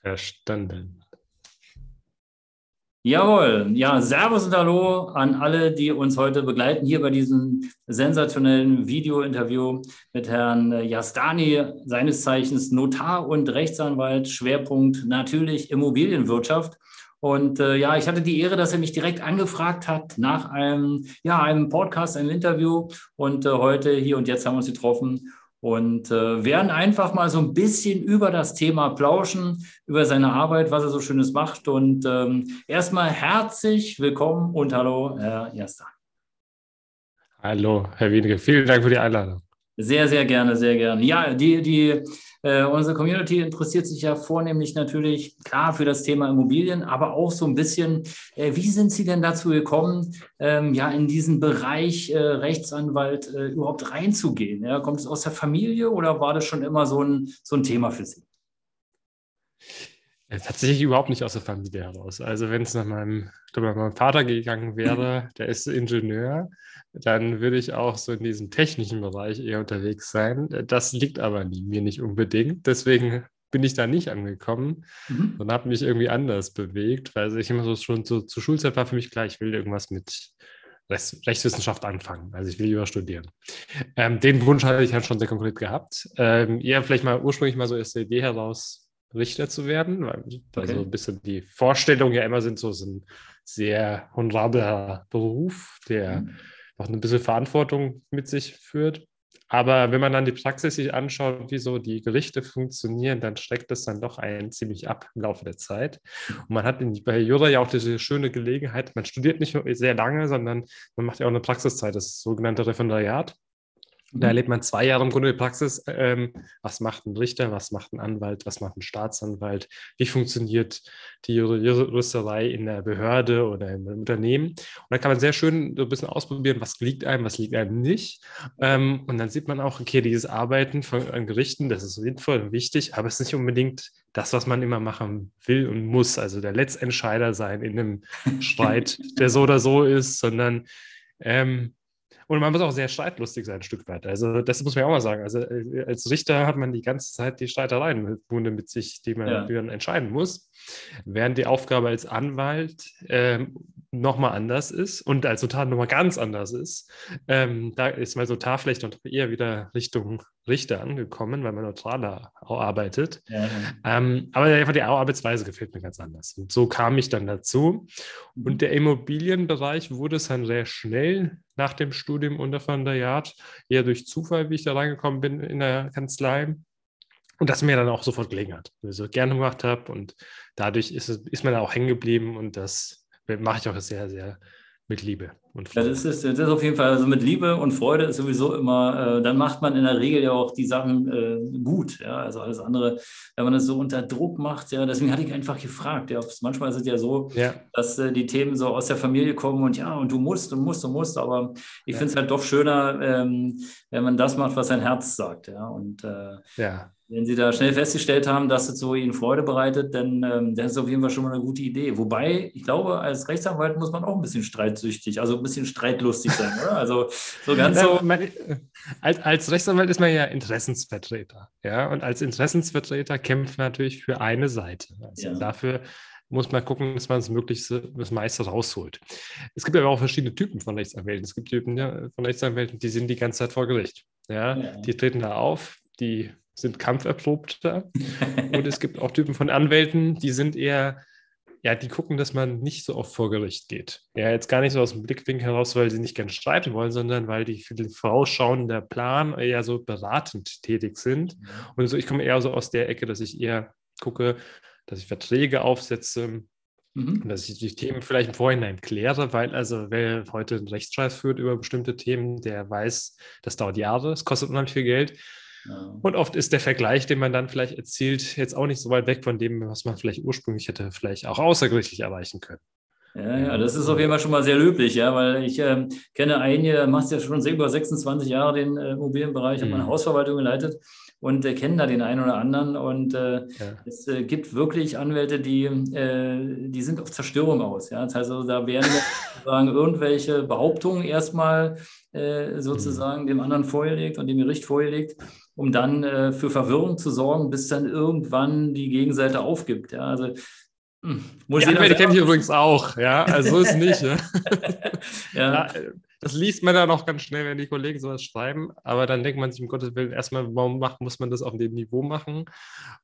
Verstanden. Jawohl, ja, Servus und Hallo an alle, die uns heute begleiten hier bei diesem sensationellen Video-Interview mit Herrn Jastani, seines Zeichens Notar und Rechtsanwalt, Schwerpunkt natürlich Immobilienwirtschaft. Und äh, ja, ich hatte die Ehre, dass er mich direkt angefragt hat nach einem, ja, einem Podcast, einem Interview. Und äh, heute, hier und jetzt haben wir uns getroffen und äh, werden einfach mal so ein bisschen über das Thema plauschen, über seine Arbeit, was er so Schönes macht. Und ähm, erstmal herzlich willkommen und hallo, Herr Erster. Hallo, Herr Wienige, vielen Dank für die Einladung. Sehr, sehr gerne, sehr gerne. Ja, die, die äh, unsere Community interessiert sich ja vornehmlich natürlich klar für das Thema Immobilien, aber auch so ein bisschen, äh, wie sind Sie denn dazu gekommen, ähm, ja in diesen Bereich äh, Rechtsanwalt äh, überhaupt reinzugehen? Ja? Kommt es aus der Familie oder war das schon immer so ein, so ein Thema für Sie? Tatsächlich überhaupt nicht aus der Familie heraus. Also wenn es nach meinem, nach meinem Vater gegangen wäre, der ist Ingenieur, dann würde ich auch so in diesem technischen Bereich eher unterwegs sein. Das liegt aber nie, mir nicht unbedingt. Deswegen bin ich da nicht angekommen mhm. und habe mich irgendwie anders bewegt, weil ich immer so schon so, zur Schulzeit war für mich klar, ich will irgendwas mit Rechtswissenschaft anfangen. Also ich will lieber studieren. Ähm, den Wunsch hatte ich halt schon sehr konkret gehabt. Ähm, eher vielleicht mal ursprünglich mal so aus der Idee heraus, Richter zu werden, weil okay. also ein bisschen die Vorstellungen ja immer sind so, so ein sehr honorabler Beruf, der mhm auch ein bisschen Verantwortung mit sich führt. Aber wenn man dann die Praxis sich anschaut, wie so die Gerichte funktionieren, dann streckt es dann doch einen ziemlich ab im Laufe der Zeit. Und man hat in, bei Jura ja auch diese schöne Gelegenheit, man studiert nicht sehr lange, sondern man macht ja auch eine Praxiszeit, das sogenannte Referendariat. Da erlebt man zwei Jahre im Grunde die Praxis. Ähm, was macht ein Richter, was macht ein Anwalt, was macht ein Staatsanwalt, wie funktioniert die Juristerei in der Behörde oder im Unternehmen. Und da kann man sehr schön so ein bisschen ausprobieren, was liegt einem, was liegt einem nicht. Ähm, und dann sieht man auch, okay, dieses Arbeiten von, an Gerichten, das ist sinnvoll und wichtig, aber es ist nicht unbedingt das, was man immer machen will und muss. Also der Letztentscheider sein in einem Streit, der so oder so ist, sondern ähm, und man muss auch sehr streitlustig sein, ein Stück weit. Also, das muss man ja auch mal sagen. Also, äh, als Richter hat man die ganze Zeit die Streitereien mit, mit sich, die man, ja. die man entscheiden muss. Während die Aufgabe als Anwalt ähm, nochmal anders ist und als Notar nochmal ganz anders ist. Ähm, da ist mein Notar vielleicht noch eher wieder Richtung Richter angekommen, weil man neutraler arbeitet. Ja. Ähm, aber einfach die Arbeitsweise gefällt mir ganz anders. Und so kam ich dann dazu. Und mhm. der Immobilienbereich wurde es dann sehr schnell nach dem Studium unter Van der Yard, eher durch Zufall, wie ich da reingekommen bin in der Kanzlei. Und das mir dann auch sofort gelegen hat, weil ich so gerne gemacht habe. Und dadurch ist, es, ist man da auch hängen geblieben und das mache ich auch sehr, sehr mit Liebe und Freude. Das ist, das ist auf jeden Fall, also mit Liebe und Freude ist sowieso immer, äh, dann macht man in der Regel ja auch die Sachen äh, gut. Ja? Also alles andere, wenn man das so unter Druck macht, ja, deswegen hatte ich einfach gefragt. Ja, manchmal ist es ja so, ja. dass äh, die Themen so aus der Familie kommen und ja, und du musst und musst und musst, aber ich ja. finde es halt doch schöner, ähm, wenn man das macht, was sein Herz sagt. Ja, und äh, ja wenn Sie da schnell festgestellt haben, dass es so Ihnen Freude bereitet, dann ähm, das ist auf jeden Fall schon mal eine gute Idee. Wobei, ich glaube, als Rechtsanwalt muss man auch ein bisschen streitsüchtig, also ein bisschen streitlustig sein, oder? Also so ganz so. Als, als Rechtsanwalt ist man ja Interessensvertreter, ja, und als Interessensvertreter kämpft man natürlich für eine Seite. Also ja. dafür muss man gucken, dass man das Möglichste, das meiste rausholt. Es gibt aber auch verschiedene Typen von Rechtsanwälten. Es gibt Typen ja, von Rechtsanwälten, die sind die ganze Zeit vor Gericht. Ja, ja. Die treten da auf, die sind kampferprobter. und es gibt auch Typen von Anwälten, die sind eher, ja, die gucken, dass man nicht so oft vor Gericht geht. Ja, jetzt gar nicht so aus dem Blickwinkel heraus, weil sie nicht gerne streiten wollen, sondern weil die für den vorausschauenden Plan eher so beratend tätig sind. Mhm. Und so, ich komme eher so aus der Ecke, dass ich eher gucke, dass ich Verträge aufsetze, Mhm. dass ich die Themen vielleicht im Vorhinein kläre, weil also wer heute einen Rechtsstreit führt über bestimmte Themen, der weiß, das dauert Jahre, es kostet unheimlich viel Geld. Und oft ist der Vergleich, den man dann vielleicht erzielt, jetzt auch nicht so weit weg von dem, was man vielleicht ursprünglich hätte, vielleicht auch außergerichtlich erreichen können. Ja, ja, das ist auf jeden Fall schon mal sehr löblich, ja, weil ich äh, kenne einige, machst ja schon über 26 Jahre den äh, Immobilienbereich, mhm. habe meine Hausverwaltung geleitet und äh, kennen da den einen oder anderen. Und äh, ja. es äh, gibt wirklich Anwälte, die, äh, die sind auf Zerstörung aus. Ja? Das heißt, also, da werden sozusagen irgendwelche Behauptungen erstmal äh, sozusagen mhm. dem anderen vorgelegt und dem Gericht vorgelegt, um dann äh, für Verwirrung zu sorgen, bis dann irgendwann die Gegenseite aufgibt. Ja? Also hm, muss die Anwälte kenne ich übrigens auch, ja, also so ist es nicht. ja. ja. Das liest man dann auch ganz schnell, wenn die Kollegen sowas schreiben, aber dann denkt man sich, um Gottes Willen, erstmal, warum macht, muss man das auf dem Niveau machen?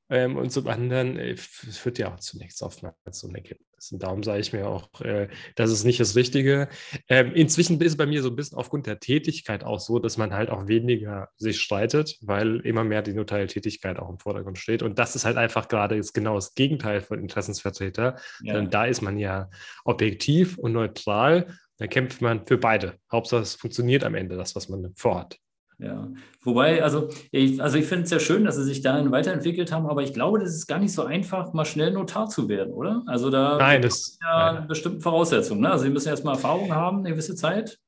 Ähm, und zum anderen äh, führt ja auch zunächst oftmals so ein Ergebnis. Und darum sage ich mir auch, äh, das ist nicht das Richtige. Ähm, inzwischen ist es bei mir so ein bisschen aufgrund der Tätigkeit auch so, dass man halt auch weniger sich streitet, weil immer mehr die notarielle Tätigkeit auch im Vordergrund steht. Und das ist halt einfach gerade jetzt genau das Gegenteil von Interessensvertreter. Ja. Denn da ist man ja objektiv und neutral da kämpft man für beide. Hauptsache, es funktioniert am Ende, das, was man vorhat. Ja, wobei, also ich, also ich finde es ja schön, dass sie sich dahin weiterentwickelt haben, aber ich glaube, das ist gar nicht so einfach, mal schnell Notar zu werden, oder? Also da nein, das ja nein. bestimmte Voraussetzungen. Ne? Also sie müssen erstmal Erfahrung haben, eine gewisse Zeit.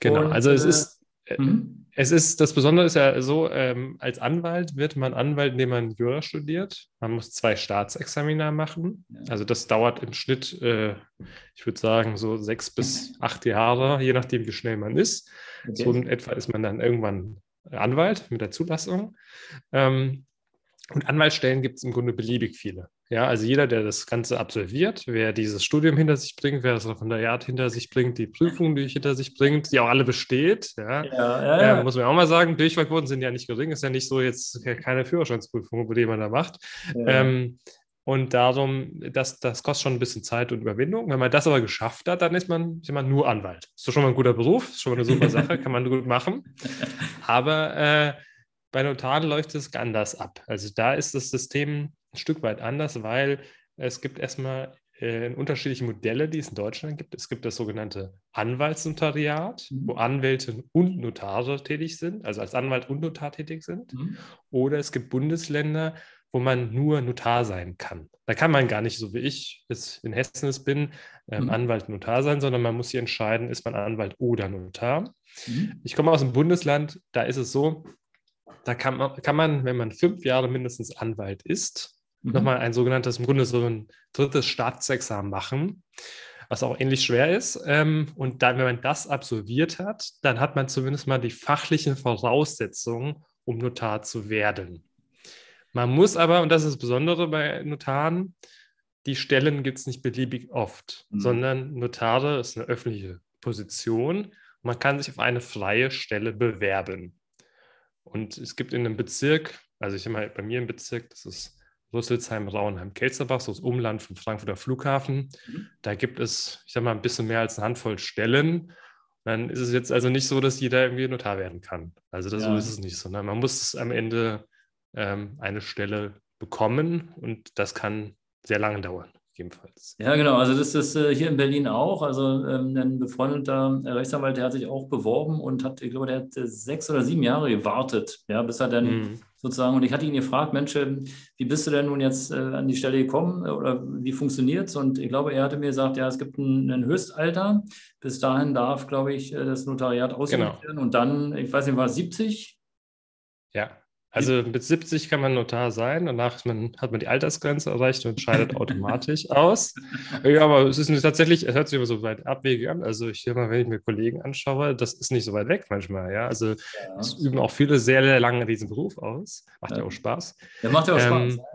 Genau, Und, also es äh, ist, äh, mhm. Es ist, das Besondere ist ja so, ähm, als Anwalt wird man Anwalt, indem man Jura studiert. Man muss zwei Staatsexamina machen. Also das dauert im Schnitt, äh, ich würde sagen, so sechs bis acht Jahre, je nachdem, wie schnell man ist. Okay. So in etwa ist man dann irgendwann Anwalt mit der Zulassung. Ähm, und Anwaltsstellen gibt es im Grunde beliebig viele. Ja, also jeder, der das Ganze absolviert, wer dieses Studium hinter sich bringt, wer das Referendariat hinter sich bringt, die Prüfungen, die hinter sich bringt, die auch alle besteht, ja, ja, ja, ja. Äh, muss man auch mal sagen, Durchfallquoten sind ja nicht gering, ist ja nicht so jetzt keine Führerscheinsprüfung, die man da macht. Ähm, und darum, das, das kostet schon ein bisschen Zeit und Überwindung. Wenn man das aber geschafft hat, dann ist man, ist man nur Anwalt. Ist doch schon mal ein guter Beruf, ist schon mal eine super Sache, kann man gut machen. Aber äh, bei Notaren läuft es anders ab. Also da ist das System ein Stück weit anders, weil es gibt erstmal äh, unterschiedliche Modelle, die es in Deutschland gibt. Es gibt das sogenannte Anwaltsnotariat, mhm. wo Anwälte und Notare tätig sind, also als Anwalt und Notar tätig sind. Mhm. Oder es gibt Bundesländer, wo man nur Notar sein kann. Da kann man gar nicht, so wie ich jetzt in Hessen es bin, ähm, mhm. Anwalt, Notar sein, sondern man muss sich entscheiden, ist man Anwalt oder Notar. Mhm. Ich komme aus einem Bundesland, da ist es so, da kann man, kann man, wenn man fünf Jahre mindestens Anwalt ist, mhm. nochmal ein sogenanntes, im Grunde so ein drittes Staatsexamen machen, was auch ähnlich schwer ist. Ähm, und dann, wenn man das absolviert hat, dann hat man zumindest mal die fachlichen Voraussetzungen, um Notar zu werden. Man muss aber, und das ist das Besondere bei Notaren, die Stellen gibt es nicht beliebig oft, mhm. sondern Notare ist eine öffentliche Position. Man kann sich auf eine freie Stelle bewerben. Und es gibt in einem Bezirk, also ich immer bei mir im Bezirk, das ist Rüsselsheim, Rauenheim, Kelzerbach, so das Umland vom Frankfurter Flughafen. Mhm. Da gibt es, ich sag mal, ein bisschen mehr als eine Handvoll Stellen. Dann ist es jetzt also nicht so, dass jeder irgendwie Notar werden kann. Also das, ja. so ist es nicht, sondern man muss am Ende ähm, eine Stelle bekommen und das kann sehr lange dauern gegebenenfalls. Ja, genau. Also das ist äh, hier in Berlin auch. Also ähm, ein befreundeter Rechtsanwalt, der hat sich auch beworben und hat, ich glaube, der hat äh, sechs oder sieben Jahre gewartet, ja, bis er dann mhm. Sozusagen, und ich hatte ihn gefragt, Mensch, ähm, wie bist du denn nun jetzt äh, an die Stelle gekommen oder wie funktioniert es? Und ich glaube, er hatte mir gesagt, ja, es gibt ein, ein Höchstalter. Bis dahin darf, glaube ich, äh, das Notariat ausgeübt genau. werden. Und dann, ich weiß nicht, war es 70? Ja, also mit 70 kann man Notar sein, danach man, hat man die Altersgrenze erreicht und scheidet automatisch aus. Ja, aber es ist tatsächlich, es hört sich immer so weit abwegig an. Also ich höre mal, wenn ich mir Kollegen anschaue, das ist nicht so weit weg manchmal, ja. Also ja. es üben auch viele sehr, sehr lange diesen Beruf aus. Macht ja, ja auch Spaß. Ja, macht ja auch ähm, Spaß.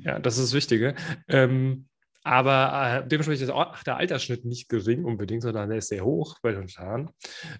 Ja, das ist das Wichtige. Ähm, aber äh, dementsprechend ist auch der Altersschnitt nicht gering unbedingt, sondern der ist sehr hoch bei den Notaren.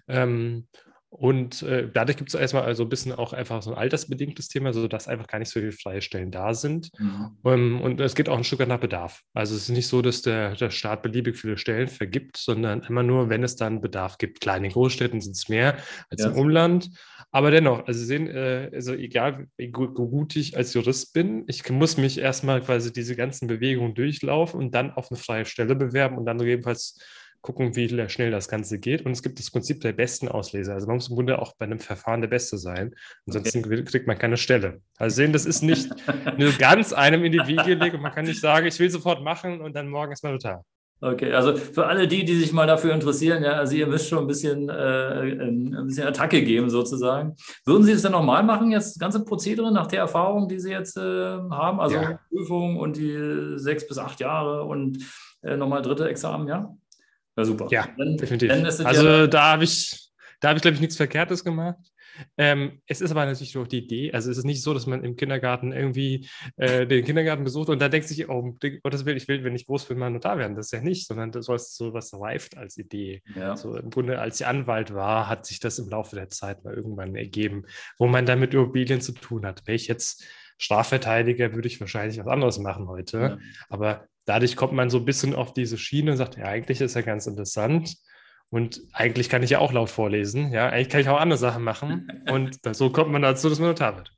Ähm, und äh, dadurch gibt es erstmal also ein bisschen auch einfach so ein altersbedingtes Thema, sodass einfach gar nicht so viele freie Stellen da sind. Mhm. Um, ähm, und es geht auch ein Stück nach Bedarf. Also es ist nicht so, dass der, der Staat beliebig viele Stellen vergibt, sondern immer nur, wenn es dann Bedarf gibt. Klar, in den Großstädten sind es mehr als ja. im Umland. Aber dennoch, also Sie sehen, äh, also egal wie gut, gut ich als Jurist bin, ich muss mich erstmal quasi diese ganzen Bewegungen durchlaufen und dann auf eine freie Stelle bewerben und dann gegebenenfalls gucken, wie schnell das Ganze geht. Und es gibt das Prinzip der besten Ausleser. Also man muss im Grunde auch bei einem Verfahren der Beste sein. Ansonsten okay. kriegt man keine Stelle. Also sehen, das ist nicht nur ganz einem in die Wiege gelegt und man kann nicht sagen, ich will sofort machen und dann morgen ist man total. Okay, also für alle die, die sich mal dafür interessieren, ja, also ihr müsst schon ein bisschen, äh, ein bisschen Attacke geben sozusagen. Würden Sie es denn nochmal machen, jetzt das ganze Prozedere nach der Erfahrung, die Sie jetzt äh, haben, also ja. Prüfung und die sechs bis acht Jahre und äh, nochmal dritte Examen, ja? Ja, super. Ja, dann, definitiv. Dann also ja da habe ich, da habe ich, glaube ich, nichts Verkehrtes gemacht. Ähm, es ist aber natürlich auch die Idee, also es ist nicht so, dass man im Kindergarten irgendwie äh, den Kindergarten besucht und da denkt sich, oh, Gottes Willen, ich will, wenn ich groß bin, mal Notar werden. Das ist ja nicht, sondern das soll so was reift als Idee. Ja. So im Grunde, als ich Anwalt war, hat sich das im Laufe der Zeit mal irgendwann ergeben, wo man dann mit Immobilien zu tun hat. Wäre ich jetzt Strafverteidiger, würde ich wahrscheinlich was anderes machen heute. Ja. Aber dadurch kommt man so ein bisschen auf diese Schiene und sagt, ja, eigentlich ist ja ganz interessant. Und eigentlich kann ich ja auch laut vorlesen. Ja, eigentlich kann ich auch andere Sachen machen. Und so kommt man dazu, dass man Notar wird.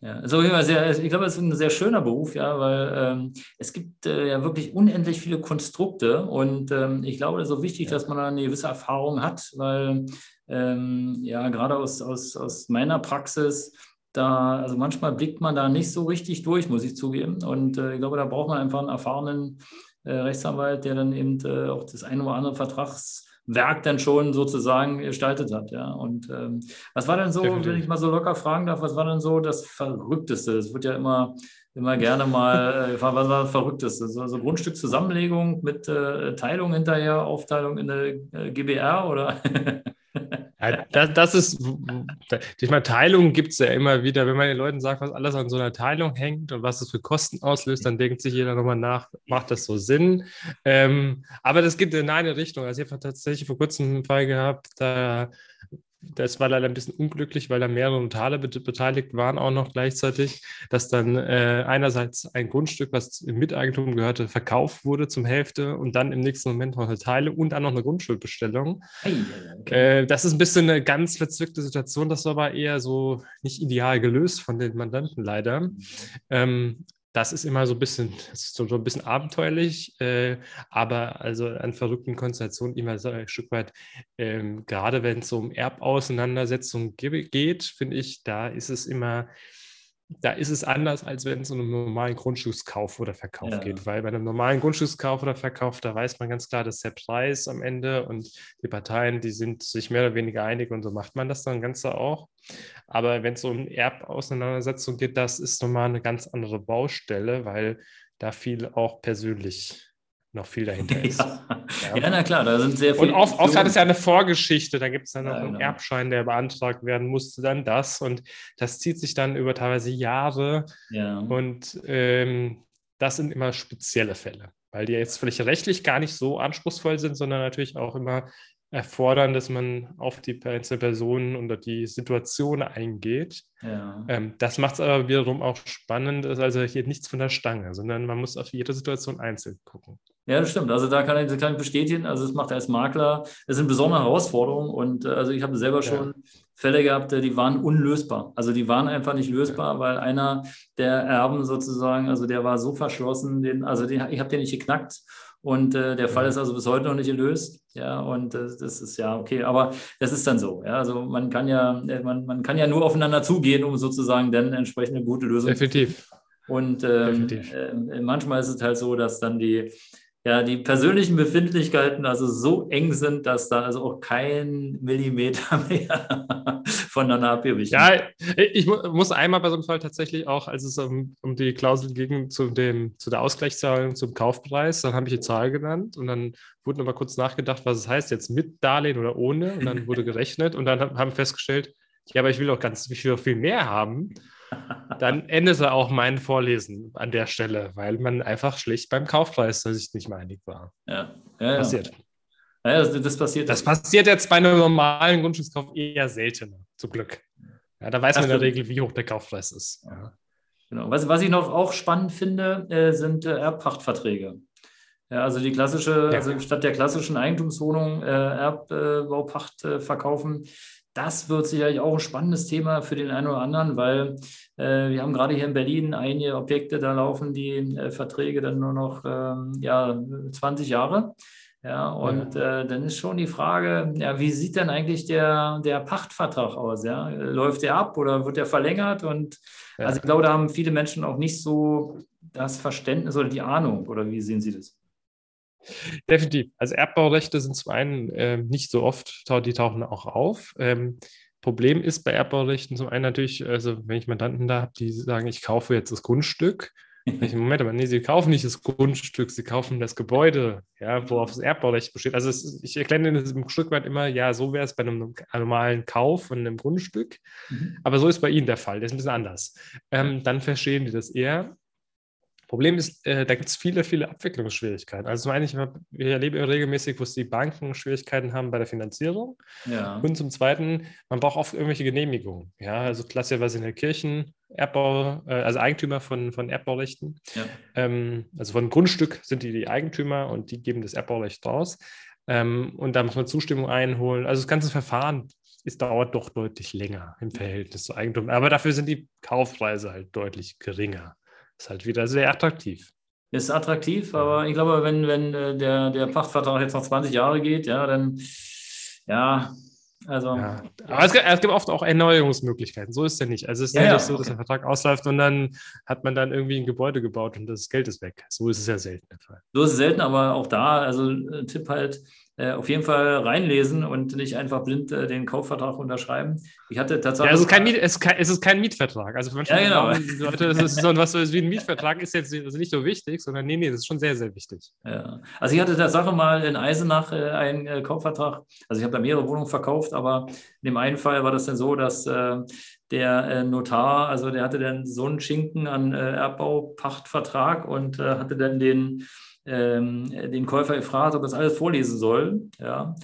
Ja, so sehr, ich glaube, es ist ein sehr schöner Beruf, ja, weil ähm, es gibt äh, ja wirklich unendlich viele Konstrukte und ähm, ich glaube, es ist so wichtig, ja. dass man eine gewisse Erfahrung hat, weil ähm, ja, gerade aus, aus, aus meiner Praxis, da, also manchmal blickt man da nicht so richtig durch, muss ich zugeben. Und äh, ich glaube, da braucht man einfach einen erfahrenen äh, Rechtsanwalt, der dann eben äh, auch das eine oder andere Vertrags Werk dann schon sozusagen gestaltet hat. Ja. Und ähm, was war denn so, Definitiv. wenn ich mal so locker fragen darf, was war denn so das Verrückteste? Es wird ja immer, immer gerne mal, äh, was war das Verrückteste? So, so Grundstückzusammenlegung mit äh, Teilung hinterher, Aufteilung in der äh, GBR oder? Ja, das, das, ist, ich meine, Teilungen gibt es ja immer wieder. Wenn man den Leuten sagt, was alles an so einer Teilung hängt und was es für Kosten auslöst, dann denkt sich jeder nochmal nach, macht das so Sinn? Ähm, aber das geht in eine Richtung. Also ich habe tatsächlich vor kurzem einen Fall gehabt, da das war leider ein bisschen unglücklich, weil da mehrere Notare beteiligt waren auch noch gleichzeitig, dass dann äh, einerseits ein Grundstück, was im Miteigentum gehörte, verkauft wurde zum Hälfte und dann im nächsten Moment noch eine Teile und dann noch eine Grundschuldbestellung. Okay. äh, das ist ein bisschen eine ganz verzwickte Situation, das war aber eher so nicht ideal gelöst von den Mandanten leider. Mhm. Ähm, das ist immer so ein bisschen, so, ein bisschen abenteuerlich, äh, aber also an verrückten Konstellationen immer so ein Stück weit, ähm, gerade wenn es um Erbauseinandersetzungen geht, finde ich, da ist es immer da ist es anders, als wenn es um einen normalen Grundstückskauf oder Verkauf ja. geht. Weil bei einem normalen Grundstückskauf oder Verkauf, da weiß man ganz klar, dass der Preis am Ende und die Parteien, die sind sich mehr oder weniger einig und so macht man das dann Ganze auch. Aber wenn es um Erbauseinandersetzung geht, das ist nochmal eine ganz andere Baustelle, weil da viel auch persönlich noch viel dahinter ist. Ja. Ja. ja, na klar, da sind sehr viele. Und oft, oft hat es ja eine Vorgeschichte, da gibt es dann noch ja, einen genau. Erbschein, der beantragt werden musste, dann das. Und das zieht sich dann über teilweise Jahre. Ja. Und ähm, das sind immer spezielle Fälle, weil die jetzt vielleicht rechtlich gar nicht so anspruchsvoll sind, sondern natürlich auch immer erfordern, dass man auf die einzelne Person oder die Situation eingeht. Ja. Ähm, das macht es aber wiederum auch spannend, ist also hier nichts von der Stange, sondern man muss auf jede Situation einzeln gucken. Ja, das stimmt. Also da kann ich, kann ich bestätigen. Also es macht als Makler, es sind besondere Herausforderungen und äh, also ich habe selber schon ja. Fälle gehabt, äh, die waren unlösbar. Also die waren einfach nicht lösbar, ja. weil einer der Erben sozusagen, also der war so verschlossen, den, also den, ich habe den nicht geknackt und äh, der Fall ist also bis heute noch nicht gelöst. Ja, und äh, das ist ja okay, aber das ist dann so. Ja, also man kann ja, äh, man, man kann ja nur aufeinander zugehen, um sozusagen dann entsprechende gute Lösung Definitiv. Und ähm, Definitiv. Äh, manchmal ist es halt so, dass dann die ja, die persönlichen Befindlichkeiten also so eng sind, dass da also auch kein Millimeter mehr voneinander abgewichen Ja, ich muss einmal bei so einem Fall tatsächlich auch, als es um, um die Klausel ging zu, dem, zu der Ausgleichszahlung zum Kaufpreis, dann habe ich die Zahl genannt und dann wurde nochmal kurz nachgedacht, was es heißt, jetzt mit Darlehen oder ohne. Und dann wurde gerechnet und dann haben festgestellt, ja, aber ich will doch ganz ich will doch viel mehr haben dann endete auch mein Vorlesen an der Stelle, weil man einfach schlicht beim Kaufpreis sich nicht mehr einig war. Ja, ja passiert. Ja, das, das, passiert. Das passiert jetzt bei einem normalen Grundstückskauf eher seltener, zum Glück. Ja, da weiß das man in der Regel, wie hoch der Kaufpreis ist. Ja. Genau. Was, was ich noch auch spannend finde, äh, sind äh, Erbpachtverträge. Ja, also die klassische, ja. also statt der klassischen Eigentumswohnung äh, Erbbaupacht äh, verkaufen, das wird sicherlich auch ein spannendes Thema für den einen oder anderen, weil äh, wir haben gerade hier in Berlin einige Objekte, da laufen die äh, Verträge dann nur noch ähm, ja, 20 Jahre. Ja, und. Äh, dann ist schon die Frage, ja, wie sieht denn eigentlich der, der Pachtvertrag aus? Ja? Läuft der ab oder wird der verlängert? Und ja. also ich glaube, da haben viele Menschen auch nicht so das Verständnis oder die Ahnung, oder wie sehen Sie das? Definitiv. Also Erbbaurechte sind zum einen äh, nicht so oft, die tauchen auch auf. Ähm, Problem ist bei Erbbaurechten zum einen natürlich, also wenn ich Mandanten da habe, die sagen, ich kaufe jetzt das Grundstück. Moment, aber nee, sie kaufen nicht das Grundstück, sie kaufen das Gebäude, ja, worauf das Erbbaurecht besteht. Also es, ich erkläre in diesem Stück weit immer, ja, so wäre es bei einem normalen Kauf von einem Grundstück, mhm. aber so ist bei Ihnen der Fall, der ist ein bisschen anders. Ähm, dann verstehen die das eher Problem ist, äh, da gibt es viele, viele Abwicklungsschwierigkeiten. Also zum einen, ich, ich erlebe regelmäßig, wo es die Banken Schwierigkeiten haben bei der Finanzierung. Ja. Und zum Zweiten, man braucht oft irgendwelche Genehmigungen. Ja, also klassischerweise in der Kirchen, Erbbau, äh, also Eigentümer von, von Erbbaurechten. Ja. Ähm, also von Grundstück sind die die Eigentümer und die geben das Erbbaurecht raus. Ähm, und da muss man Zustimmung einholen. Also das ganze Verfahren es dauert doch deutlich länger im Verhältnis zu Eigentum. Aber dafür sind die Kaufpreise halt deutlich geringer. Ist halt wieder sehr attraktiv. Ist attraktiv, aber ich glaube, wenn, wenn äh, der, der Pachtvertrag jetzt noch 20 Jahre geht, ja, dann ja, also. Ja. Aber es gibt, es gibt, oft auch Erneuerungsmöglichkeiten. So ist es ja nicht. Also es ist ja, nicht so, okay. dass der Vertrag ausläuft und dann hat man dann irgendwie ein Gebäude gebaut und das Geld ist weg. So ist es ja selten der Fall. So ist es selten, aber auch da, also äh, Tipp halt, auf jeden Fall reinlesen und nicht einfach blind äh, den Kaufvertrag unterschreiben. Ich hatte tatsächlich. Ja, also kein Miet, es, es, ist kein Mietvertrag. Also für manche ja, genau. Leute, ist so was wie ein Mietvertrag ist jetzt also nicht so wichtig, sondern nee, nee, das ist schon sehr, sehr wichtig. Ja. Also ich hatte Tatsache mal in Eisenach äh, einen äh, Kaufvertrag. Also ich habe da mehrere Wohnungen verkauft, aber in dem einen Fall war das dann so, dass äh, der äh, Notar, also der hatte dann so einen Schinken an Erbbaupachtvertrag und hatte dann den ähm, den Käufer gefragt, ob das alles vorlesen soll. Ja.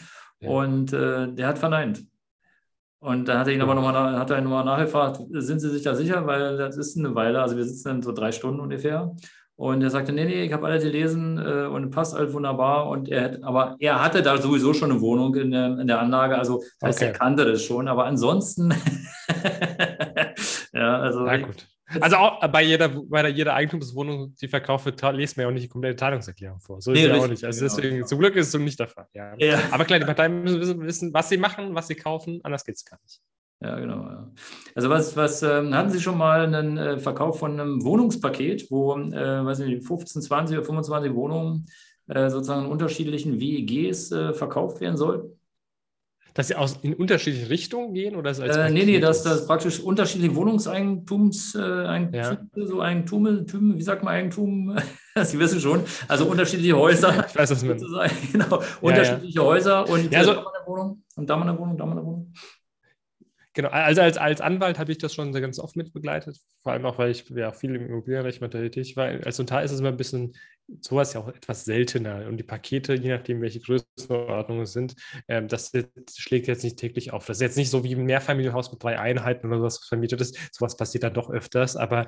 ja. Und äh, der hat verneint. Und dann hat er ihn aber nochmal hat er ihn nochmal nachgefragt, sind Sie sich da sicher? Weil das ist eine Weile, also wir sitzen dann so drei Stunden ungefähr. Und er sagte, nee, nee, ich habe alles gelesen äh, und passt alles wunderbar. Und er, aber er hatte da sowieso schon eine Wohnung in der, in der Anlage, also das heißt, okay. er kannte das schon. Aber ansonsten, ja, also. Na gut. Also auch bei jeder, bei jeder Eigentumswohnung, die verkauft wird, lest man ja auch nicht die komplette Teilungserklärung vor. So nee, ist es auch nicht. Also genau. deswegen, zum Glück ist es so nicht der Fall. Ja. ja. Aber klar, die Parteien müssen wissen, was sie machen, was sie kaufen, anders geht es gar nicht. Ja, genau. Ja. Also was, was ähm, hatten Sie schon mal einen äh, Verkauf von einem Wohnungspaket, wo, äh, weiß nicht, 15, 20 oder 25 Wohnungen äh, sozusagen in unterschiedlichen WEGs äh, verkauft werden sollten? Dass sie aus, in unterschiedliche Richtungen gehen? Oder als äh, nee, nee, dass das praktisch unterschiedliche Wohnungseigentums, äh, ja. so Eigentum, wie sagt man Eigentum? Sie wissen schon, also unterschiedliche Häuser. Ich weiß, was man. Genau, ja, unterschiedliche ja. Häuser und ja, so, da mal eine Wohnung und da mal eine Wohnung, da mal eine Wohnung. Genau, also als, als Anwalt habe ich das schon sehr ganz oft mitbegleitet, vor allem auch, weil ich ja viel im Immobilienrecht tätig war. Als Notar ist es immer ein bisschen sowas ja auch etwas seltener und die Pakete, je nachdem, welche Größenordnungen es sind, ähm, das jetzt, schlägt jetzt nicht täglich auf. Das ist jetzt nicht so wie ein Mehrfamilienhaus mit drei Einheiten oder sowas, was vermietet ist. Sowas passiert dann doch öfters, aber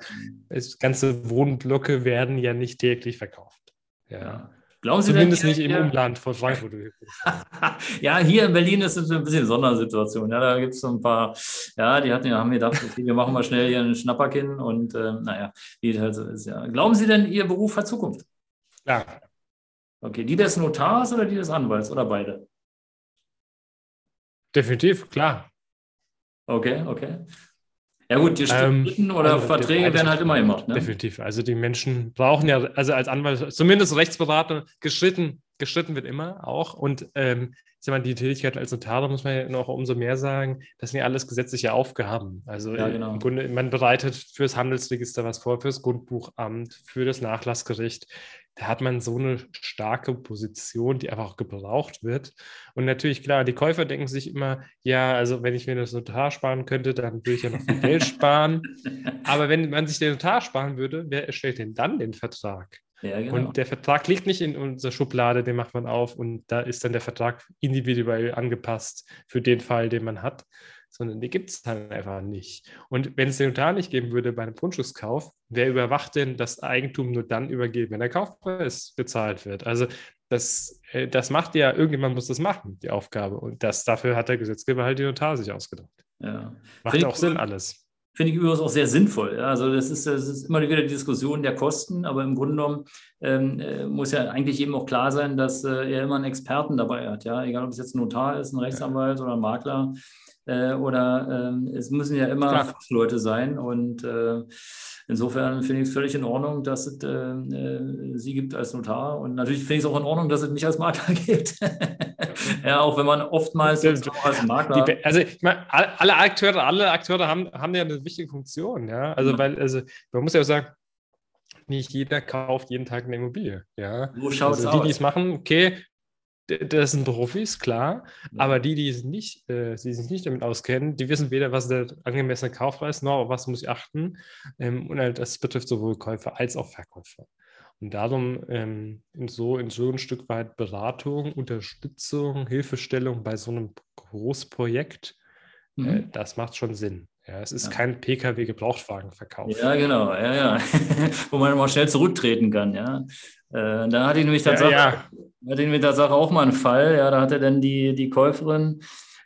es, ganze Wohnblöcke werden ja nicht täglich verkauft. Ja. Glauben Sie Zumindest nicht im Umland von Frankfurt. ja, hier in Berlin ist es ein bisschen Sondersituation. Ja, da gibt es so ein paar, ja, die hatten, haben gedacht, okay, wir machen mal schnell hier einen Schnapperkinn und äh, naja, wie es halt so ist. Ja. Glauben Sie denn, Ihr Beruf hat Zukunft? Ja. Okay, die des Notars oder die des Anwalts oder beide? Definitiv, klar. Okay, okay. Ja gut, die ähm, oder also Verträge werden halt immer gemacht. Ne? Definitiv. Also die Menschen brauchen ja, also als Anwalt, zumindest Rechtsberater, geschritten, geschritten wird immer auch. Und ähm, ich sag mal, die Tätigkeit als Notar, muss man ja noch umso mehr sagen, das sind ja alles gesetzliche Aufgaben. Also ja, genau. im Grunde, man bereitet fürs Handelsregister was vor, fürs Grundbuchamt, für das Nachlassgericht da hat man so eine starke Position, die einfach auch gebraucht wird. Und natürlich, klar, die Käufer denken sich immer, ja, also wenn ich mir das Notar sparen könnte, dann würde ich ja noch viel Geld sparen. Aber wenn man sich den Notar sparen würde, wer erstellt denn dann den Vertrag? Ja, genau. Und der Vertrag liegt nicht in unserer Schublade, den macht man auf und da ist dann der Vertrag individuell angepasst für den Fall, den man hat sondern die gibt es dann einfach nicht. Und wenn es den Notar nicht geben würde bei einem Grundstückskauf, wer überwacht denn das Eigentum nur dann übergeben, wenn der Kaufpreis bezahlt wird? Also das, äh, das macht ja, irgendjemand muss das machen, die Aufgabe. Und das, dafür hat der Gesetzgeber halt die Notar sich ausgedacht. Ja. Macht Find auch Sinn alles. Finde ich übrigens auch sehr sinnvoll. Also das ist, das ist immer wieder die Diskussion der Kosten, aber im Grunde genommen ähm, äh, muss ja eigentlich eben auch klar sein, dass äh, er immer einen Experten dabei hat. Ja? Egal, ob es jetzt ein Notar ist, ein Rechtsanwalt oder ein Makler äh, oder ähm, es müssen ja immer. Fachleute sein. Und äh, insofern finde ich es völlig in Ordnung, dass es äh, äh, sie gibt als Notar. Und natürlich finde ich es auch in Ordnung, dass es mich als Makler gibt. ja, auch wenn man oftmals als Makler. Die, also ich meine, alle Akteure, alle Akteure haben, haben ja eine wichtige Funktion, ja. Also, ja. weil, also man muss ja auch sagen, nicht jeder kauft jeden Tag eine Immobilie. Ja? Wo schaut also die, die es machen, okay, das sind Profis, klar, ja. aber die, die, nicht, äh, die sich nicht damit auskennen, die wissen weder, was der angemessene Kaufpreis noch, auf was muss ich achten. Ähm, und halt, das betrifft sowohl Käufer als auch Verkäufer. Und darum ähm, in so, in so ein Stück weit Beratung, Unterstützung, Hilfestellung bei so einem Großprojekt, äh, mhm. äh, das macht schon Sinn. Ja, es ist ja. kein Pkw-Gebrauchtwagenverkauf. Ja, genau, ja, ja. Wo man mal schnell zurücktreten kann, ja. Äh, da hatte ich nämlich tatsächlich, ja, ja. hatte ich nämlich tatsächlich auch mal einen Fall, ja, da hatte dann die, die Käuferin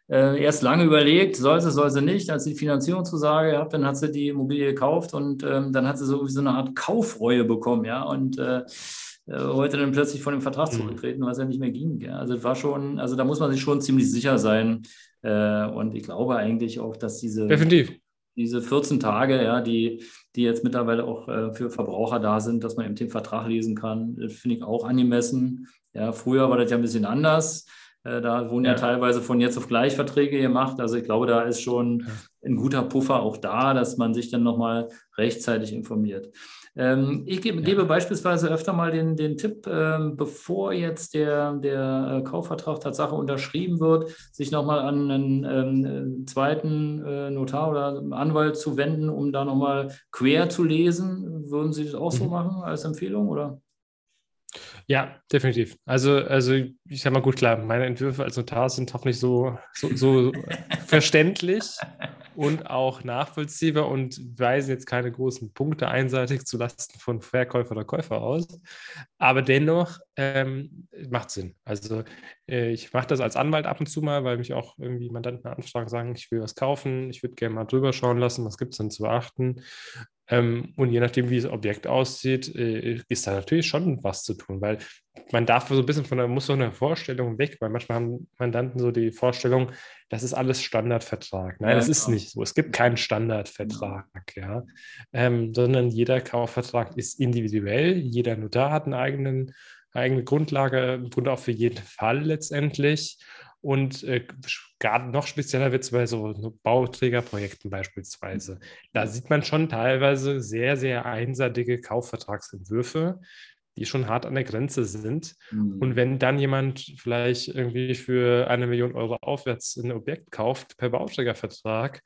äh, erst lange überlegt, soll sie, soll sie nicht, als sie die Finanzierungszusage gehabt, dann hat sie die Immobilie gekauft und ähm, dann hat sie so, so eine Art Kaufreue bekommen, ja, und äh, äh wollte dann plötzlich von dem Vertrag mhm. zurücktreten, was ja nicht mehr ging. Ja. Also war schon, also da muss man sich schon ziemlich sicher sein, und ich glaube eigentlich auch, dass diese, Definitiv. diese 14 Tage, ja, die, die jetzt mittlerweile auch äh, für Verbraucher da sind, dass man eben den Vertrag lesen kann, finde ich auch angemessen. Ja, früher war das ja ein bisschen anders. Äh, da wurden ja. ja. teilweise von jetzt auf gleich Verträge gemacht. Also ich glaube, da ist schon ein guter Puffer auch da, dass man sich dann nochmal rechtzeitig informiert. Ähm, ich gebe, ja. gebe, beispielsweise öfter mal den, den Tipp, ähm, bevor jetzt der, der äh, Kaufvertrag Tatsache unterschrieben wird, sich nochmal an einen ähm, zweiten äh, Notar oder Anwalt zu wenden, um da nochmal quer zu lesen. Würden Sie das auch so mhm. machen als Empfehlung oder? Ja, definitiv. Also, also ich sag mal gut klar, meine Entwürfe als Notar sind hoffentlich so, so, so verständlich und auch nachvollziehbar und weisen jetzt keine großen Punkte einseitig zulasten von Verkäufer oder Käufer aus. Aber dennoch ähm, macht Sinn. Also äh, ich mache das als Anwalt ab und zu mal, weil mich auch irgendwie Mandanten anfragen, sagen, ich will was kaufen, ich würde gerne mal drüber schauen lassen, was gibt es denn zu beachten. Ähm, und je nachdem, wie das Objekt aussieht, äh, ist da natürlich schon was zu tun, weil man darf so ein bisschen von der, muss so eine Vorstellung weg, weil manchmal haben Mandanten so die Vorstellung, das ist alles Standardvertrag. Nein, ja, das ist genau. nicht so. Es gibt keinen Standardvertrag, ja, ähm, sondern jeder Kaufvertrag ist individuell. Jeder Notar hat eine eigenen, eigene Grundlage, im Grunde auch für jeden Fall letztendlich. Und äh, gerade noch spezieller wird es bei so Bauträgerprojekten beispielsweise. Da sieht man schon teilweise sehr, sehr einseitige Kaufvertragsentwürfe, die schon hart an der Grenze sind. Mhm. Und wenn dann jemand vielleicht irgendwie für eine Million Euro aufwärts ein Objekt kauft per Bauträgervertrag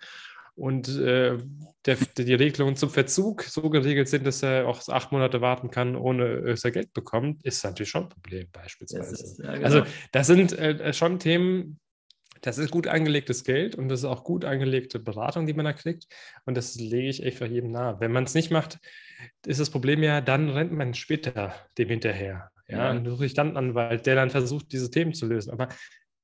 und äh, der, die Regelungen zum Verzug so geregelt sind, dass er auch acht Monate warten kann, ohne dass er Geld bekommt, ist natürlich schon ein Problem beispielsweise. Ist, ja, genau. Also das sind äh, schon Themen, das ist gut angelegtes Geld und das ist auch gut angelegte Beratung, die man da kriegt. Und das lege ich echt jedem nahe. Wenn man es nicht macht, ist das Problem ja, dann rennt man später dem hinterher. Ja, ja. einen Anwalt, der dann versucht, diese Themen zu lösen. Aber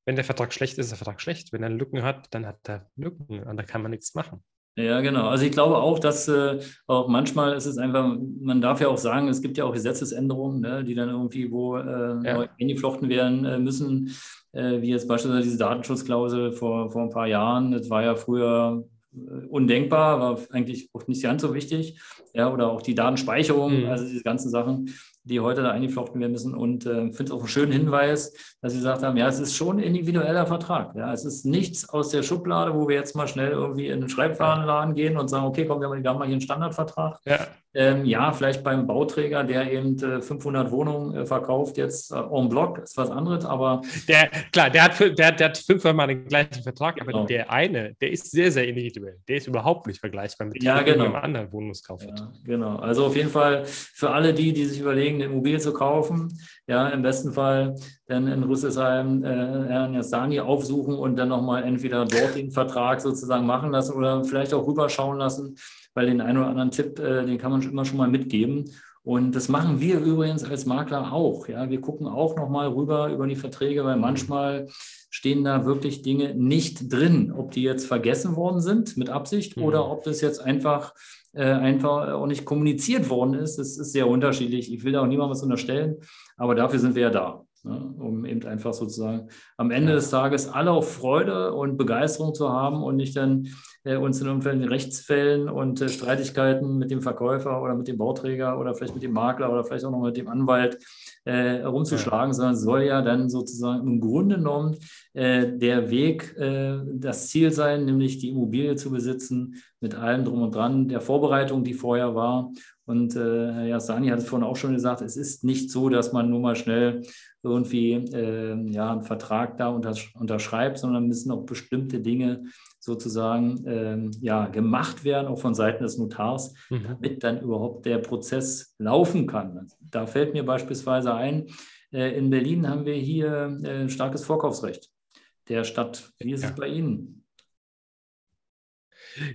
wenn der Vertrag schlecht ist, ist der Vertrag schlecht. Wenn er Lücken hat, dann hat er Lücken und da kann man nichts machen. Ja, genau. Also ich glaube auch, dass äh, auch manchmal ist es einfach, man darf ja auch sagen, es gibt ja auch Gesetzesänderungen, ne, die dann irgendwie wo äh, ja. neu eingeflochten werden äh, müssen, äh, wie jetzt beispielsweise diese Datenschutzklausel vor, vor ein paar Jahren. Das war ja früher äh, undenkbar, war eigentlich auch nicht ganz so wichtig. Ja, oder auch die Datenspeicherung, mhm. also diese ganzen Sachen die heute da eingeflochten werden müssen. Und äh, finde es auch einen schönen Hinweis, dass Sie gesagt haben, ja, es ist schon ein individueller Vertrag. Ja, es ist nichts aus der Schublade, wo wir jetzt mal schnell irgendwie in den Schreibwarenladen gehen und sagen, okay, komm, wir haben, hier einen Standardvertrag. Ja. Ähm, ja, vielleicht beim Bauträger, der eben äh, 500 Wohnungen äh, verkauft, jetzt äh, en bloc, ist was anderes, aber. Der, klar, der hat, der, der hat fünfmal den gleichen Vertrag, aber genau. der eine, der ist sehr, sehr individuell. Der ist überhaupt nicht vergleichbar mit ja, genau. einem anderen Wohnungskauf. Ja, genau. Also auf jeden Fall für alle die, die sich überlegen, eine Immobilie zu kaufen, ja, im besten Fall dann in Rüsselsheim äh, Herrn Yastani aufsuchen und dann nochmal entweder dort den Vertrag sozusagen machen lassen oder vielleicht auch rüberschauen lassen weil den einen oder anderen Tipp, äh, den kann man immer schon mal mitgeben. Und das machen wir übrigens als Makler auch. Ja, wir gucken auch noch mal rüber über die Verträge, weil manchmal stehen da wirklich Dinge nicht drin, ob die jetzt vergessen worden sind mit Absicht mhm. oder ob das jetzt einfach äh, einfach auch nicht kommuniziert worden ist. Das ist sehr unterschiedlich. Ich will da auch niemandem was unterstellen, aber dafür sind wir ja da. Ne? Um eben einfach sozusagen am Ende des Tages alle auch Freude und Begeisterung zu haben und nicht dann äh, uns in irgendwelchen Rechtsfällen und äh, Streitigkeiten mit dem Verkäufer oder mit dem Bauträger oder vielleicht mit dem Makler oder vielleicht auch noch mit dem Anwalt äh, rumzuschlagen, ja. sondern soll ja dann sozusagen im Grunde genommen äh, der Weg äh, das Ziel sein, nämlich die Immobilie zu besitzen mit allem drum und dran, der Vorbereitung, die vorher war. Und äh, Herr Yassani hat es vorhin auch schon gesagt, es ist nicht so, dass man nur mal schnell irgendwie äh, ja, einen Vertrag da untersch unterschreibt, sondern müssen auch bestimmte Dinge sozusagen ähm, ja, gemacht werden, auch von Seiten des Notars, mhm. damit dann überhaupt der Prozess laufen kann. Da fällt mir beispielsweise ein, äh, in Berlin haben wir hier äh, starkes Vorkaufsrecht der Stadt. Wie ist ja. es bei Ihnen?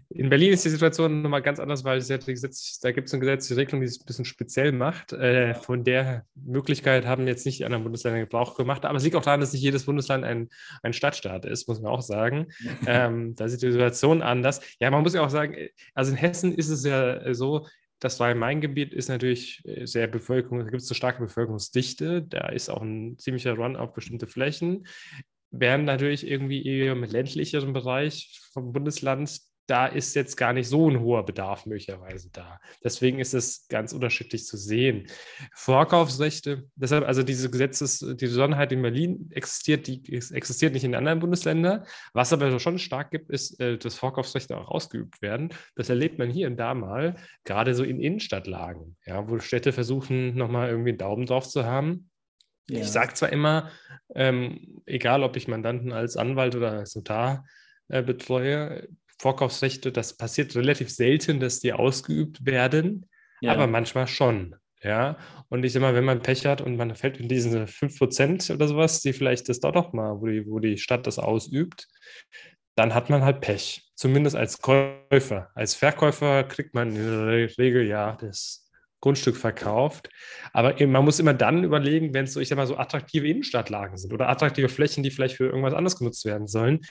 In Berlin ist die Situation nochmal ganz anders, weil ja Gesetz, da gibt es eine gesetzliche Regelung, die es ein bisschen speziell macht. Äh, von der Möglichkeit haben jetzt nicht die anderen Bundesländer Gebrauch gemacht. Aber es liegt auch daran, dass nicht jedes Bundesland ein, ein Stadtstaat ist, muss man auch sagen. ähm, da ist die Situation anders. Ja, man muss ja auch sagen, also in Hessen ist es ja so, das Rhein-Main-Gebiet ist natürlich sehr Bevölkerung, da gibt es eine starke Bevölkerungsdichte, da ist auch ein ziemlicher Run auf bestimmte Flächen. Während natürlich irgendwie eher im ländlicheren Bereich vom Bundesland da ist jetzt gar nicht so ein hoher Bedarf möglicherweise da. Deswegen ist es ganz unterschiedlich zu sehen. Vorkaufsrechte, deshalb also diese Gesetzes, die Besonderheit in Berlin existiert, die existiert nicht in anderen Bundesländern. Was aber schon stark gibt, ist, äh, dass Vorkaufsrechte auch ausgeübt werden. Das erlebt man hier und da mal, gerade so in Innenstadtlagen, ja, wo Städte versuchen, nochmal irgendwie einen Daumen drauf zu haben. Ja. Ich sage zwar immer, ähm, egal ob ich Mandanten als Anwalt oder als Notar äh, betreue, Vorkaufsrechte, das passiert relativ selten, dass die ausgeübt werden, ja. aber manchmal schon. Ja, und ich sag mal, wenn man Pech hat und man fällt in diese 5% oder sowas, die vielleicht das dort auch mal, wo die, wo die Stadt das ausübt, dann hat man halt Pech. Zumindest als Käufer. Als Verkäufer kriegt man in der Regel ja das Grundstück verkauft. Aber man muss immer dann überlegen, wenn es so, ich sag mal, so attraktive Innenstadtlagen sind oder attraktive Flächen, die vielleicht für irgendwas anderes genutzt werden sollen,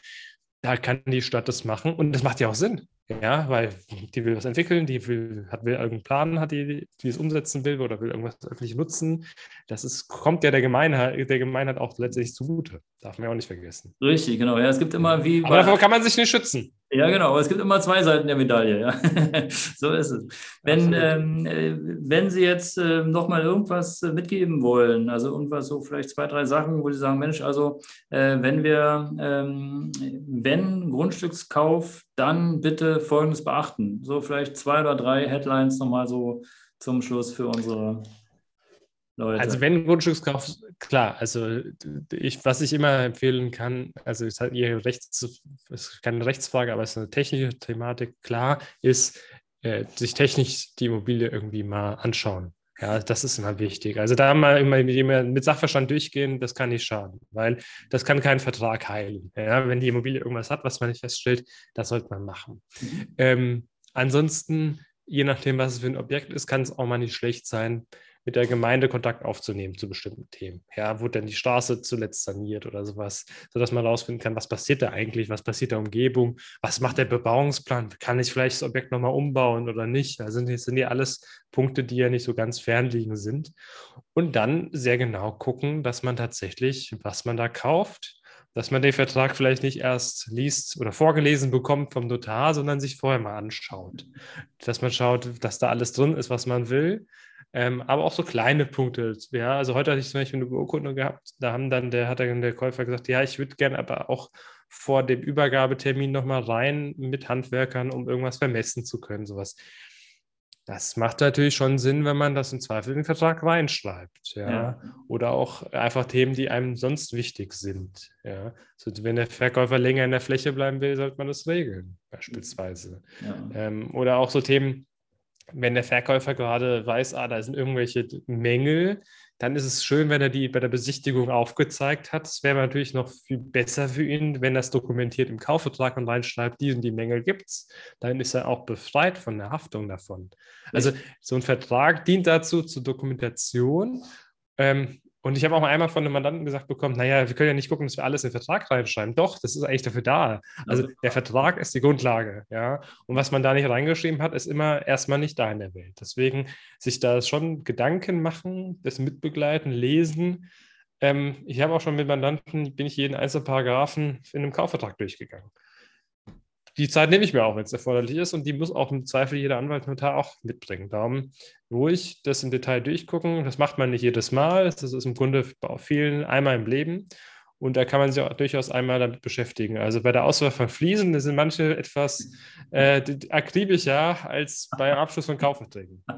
da kann die Stadt das machen und das macht ja auch Sinn. Ja, weil die will was entwickeln, die will, hat, will irgendeinen Plan, hat die, die es umsetzen will oder will irgendwas öffentlich nutzen. Das ist, kommt ja der Gemeinheit, der Gemeinheit auch letztlich zugute. Darf man ja auch nicht vergessen. Richtig, genau. Ja, es gibt immer wie. Aber davor kann man sich nicht schützen. Ja, genau, aber es gibt immer zwei Seiten der Medaille, ja. so ist es. Wenn, ähm, äh, wenn Sie jetzt äh, noch mal irgendwas äh, mitgeben wollen, also irgendwas so vielleicht zwei, drei Sachen, wo Sie sagen, Mensch, also äh, wenn wir, ähm, wenn Grundstückskauf, dann bitte Folgendes beachten. So vielleicht zwei oder drei Headlines nochmal so zum Schluss für unsere Leute. Also wenn Grundstückskauf, klar, also ich, was ich immer empfehlen kann, also es hat ihre Rechts, es ist keine Rechtsfrage, aber es ist eine technische Thematik, klar, ist äh, sich technisch die Immobilie irgendwie mal anschauen. Ja, das ist immer wichtig. Also da mal immer mit Sachverstand durchgehen, das kann nicht schaden, weil das kann keinen Vertrag heilen. Ja, wenn die Immobilie irgendwas hat, was man nicht feststellt, das sollte man machen. Mhm. Ähm, ansonsten, je nachdem, was es für ein Objekt ist, kann es auch mal nicht schlecht sein, mit der Gemeinde Kontakt aufzunehmen zu bestimmten Themen. Ja, wurde denn die Straße zuletzt saniert oder sowas, sodass man herausfinden kann, was passiert da eigentlich, was passiert der Umgebung, was macht der Bebauungsplan, kann ich vielleicht das Objekt nochmal umbauen oder nicht. Da sind, sind ja alles Punkte, die ja nicht so ganz fernliegend sind. Und dann sehr genau gucken, dass man tatsächlich, was man da kauft, dass man den Vertrag vielleicht nicht erst liest oder vorgelesen bekommt vom Notar, sondern sich vorher mal anschaut. Dass man schaut, dass da alles drin ist, was man will, ähm, aber auch so kleine Punkte. Ja, also heute hatte ich zum Beispiel eine Beurkundung gehabt, da haben dann der, hat dann der Käufer gesagt, ja, ich würde gerne aber auch vor dem Übergabetermin nochmal rein mit Handwerkern, um irgendwas vermessen zu können, sowas. Das macht natürlich schon Sinn, wenn man das im Zweifel in den Vertrag reinschreibt, ja? ja. Oder auch einfach Themen, die einem sonst wichtig sind. Ja. Also wenn der Verkäufer länger in der Fläche bleiben will, sollte man das regeln, beispielsweise. Ja. Ähm, oder auch so Themen, wenn der Verkäufer gerade weiß, ah, da sind irgendwelche Mängel, dann ist es schön, wenn er die bei der Besichtigung aufgezeigt hat. Es wäre natürlich noch viel besser für ihn, wenn er es dokumentiert im Kaufvertrag und reinschreibt, die und die Mängel gibt es. Dann ist er auch befreit von der Haftung davon. Also so ein Vertrag dient dazu zur Dokumentation. Ähm, und ich habe auch mal einmal von einem Mandanten gesagt bekommen, naja, wir können ja nicht gucken, dass wir alles in den Vertrag reinschreiben. Doch, das ist eigentlich dafür da. Also der Vertrag ist die Grundlage, ja. Und was man da nicht reingeschrieben hat, ist immer erstmal nicht da in der Welt. Deswegen sich da schon Gedanken machen, das mitbegleiten, lesen, Ähm, ich habe auch schon mit Mandanten, bin ich jeden einzelnen Paragraphen in einem Kaufvertrag durchgegangen. Die Zeit nehme ich mir auch, wenn es erforderlich ist, und die muss auch im Zweifel jeder Anwalt Notar auch mitbringen. Darum ruhig das im Detail durchgucken. Das macht man nicht jedes Mal. Das ist im Grunde bei vielen einmal im Leben. Und da kann man sich auch durchaus einmal damit beschäftigen. Also bei der Auswahl von Fliesen sind manche etwas äh, akribischer als beim Abschluss von Kaufverträgen.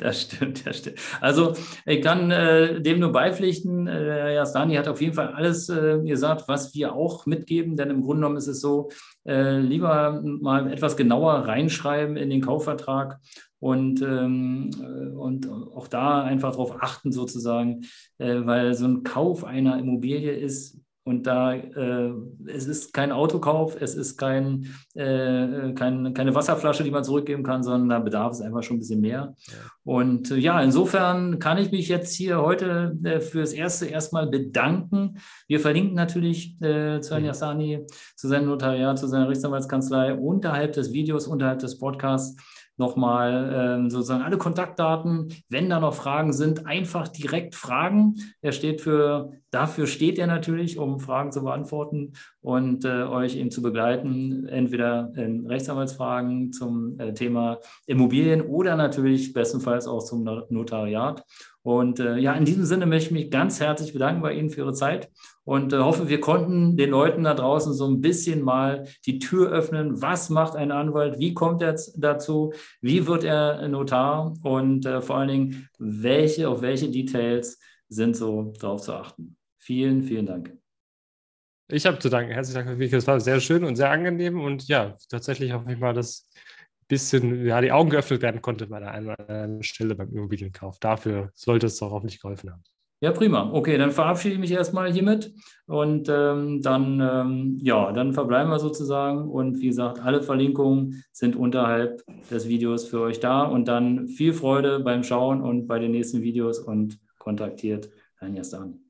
Das stimmt, das stimmt. Also ich kann äh, dem nur beipflichten. Äh, Jasdani hat auf jeden Fall alles äh, gesagt, was wir auch mitgeben. Denn im Grunde genommen ist es so, äh, lieber mal etwas genauer reinschreiben in den Kaufvertrag und, ähm, äh, und auch da einfach darauf achten sozusagen, äh, weil so ein Kauf einer Immobilie ist und da, äh, es ist kein Autokauf, es ist kein, äh, kein, keine Wasserflasche, die man zurückgeben kann, sondern da bedarf es einfach schon ein bisschen mehr. Und äh, ja, insofern kann ich mich jetzt hier heute äh, fürs Erste erstmal bedanken. Wir verlinken natürlich äh, zu Herrn Yassani, zu seinem Notariat, zu seiner Rechtsanwaltskanzlei unterhalb des Videos, unterhalb des Podcasts nochmal äh, sozusagen alle Kontaktdaten. Wenn da noch Fragen sind, einfach direkt fragen. Er steht für, dafür steht er natürlich, um Fragen zu beantworten und äh, euch eben zu begleiten, entweder in Rechtsanwaltsfragen zum äh, Thema Immobilien oder natürlich bestenfalls auch zum Notariat. Und äh, ja, in diesem Sinne möchte ich mich ganz herzlich bedanken bei Ihnen für Ihre Zeit und äh, hoffe, wir konnten den Leuten da draußen so ein bisschen mal die Tür öffnen. Was macht ein Anwalt? Wie kommt er dazu? Wie wird er Notar? Und äh, vor allen Dingen, welche, auf welche Details sind so drauf zu achten? Vielen, vielen Dank. Ich habe zu danken. Herzlichen Dank, Vicky. Es war sehr schön und sehr angenehm. Und ja, tatsächlich hoffe ich mal, dass bisschen ja, die Augen geöffnet werden konnte bei der einen Stelle beim Immobilienkauf. Dafür sollte es doch hoffentlich geholfen haben. Ja, prima. Okay, dann verabschiede ich mich erstmal hiermit und ähm, dann, ähm, ja, dann verbleiben wir sozusagen. Und wie gesagt, alle Verlinkungen sind unterhalb des Videos für euch da. Und dann viel Freude beim Schauen und bei den nächsten Videos und kontaktiert Herrn Jastan.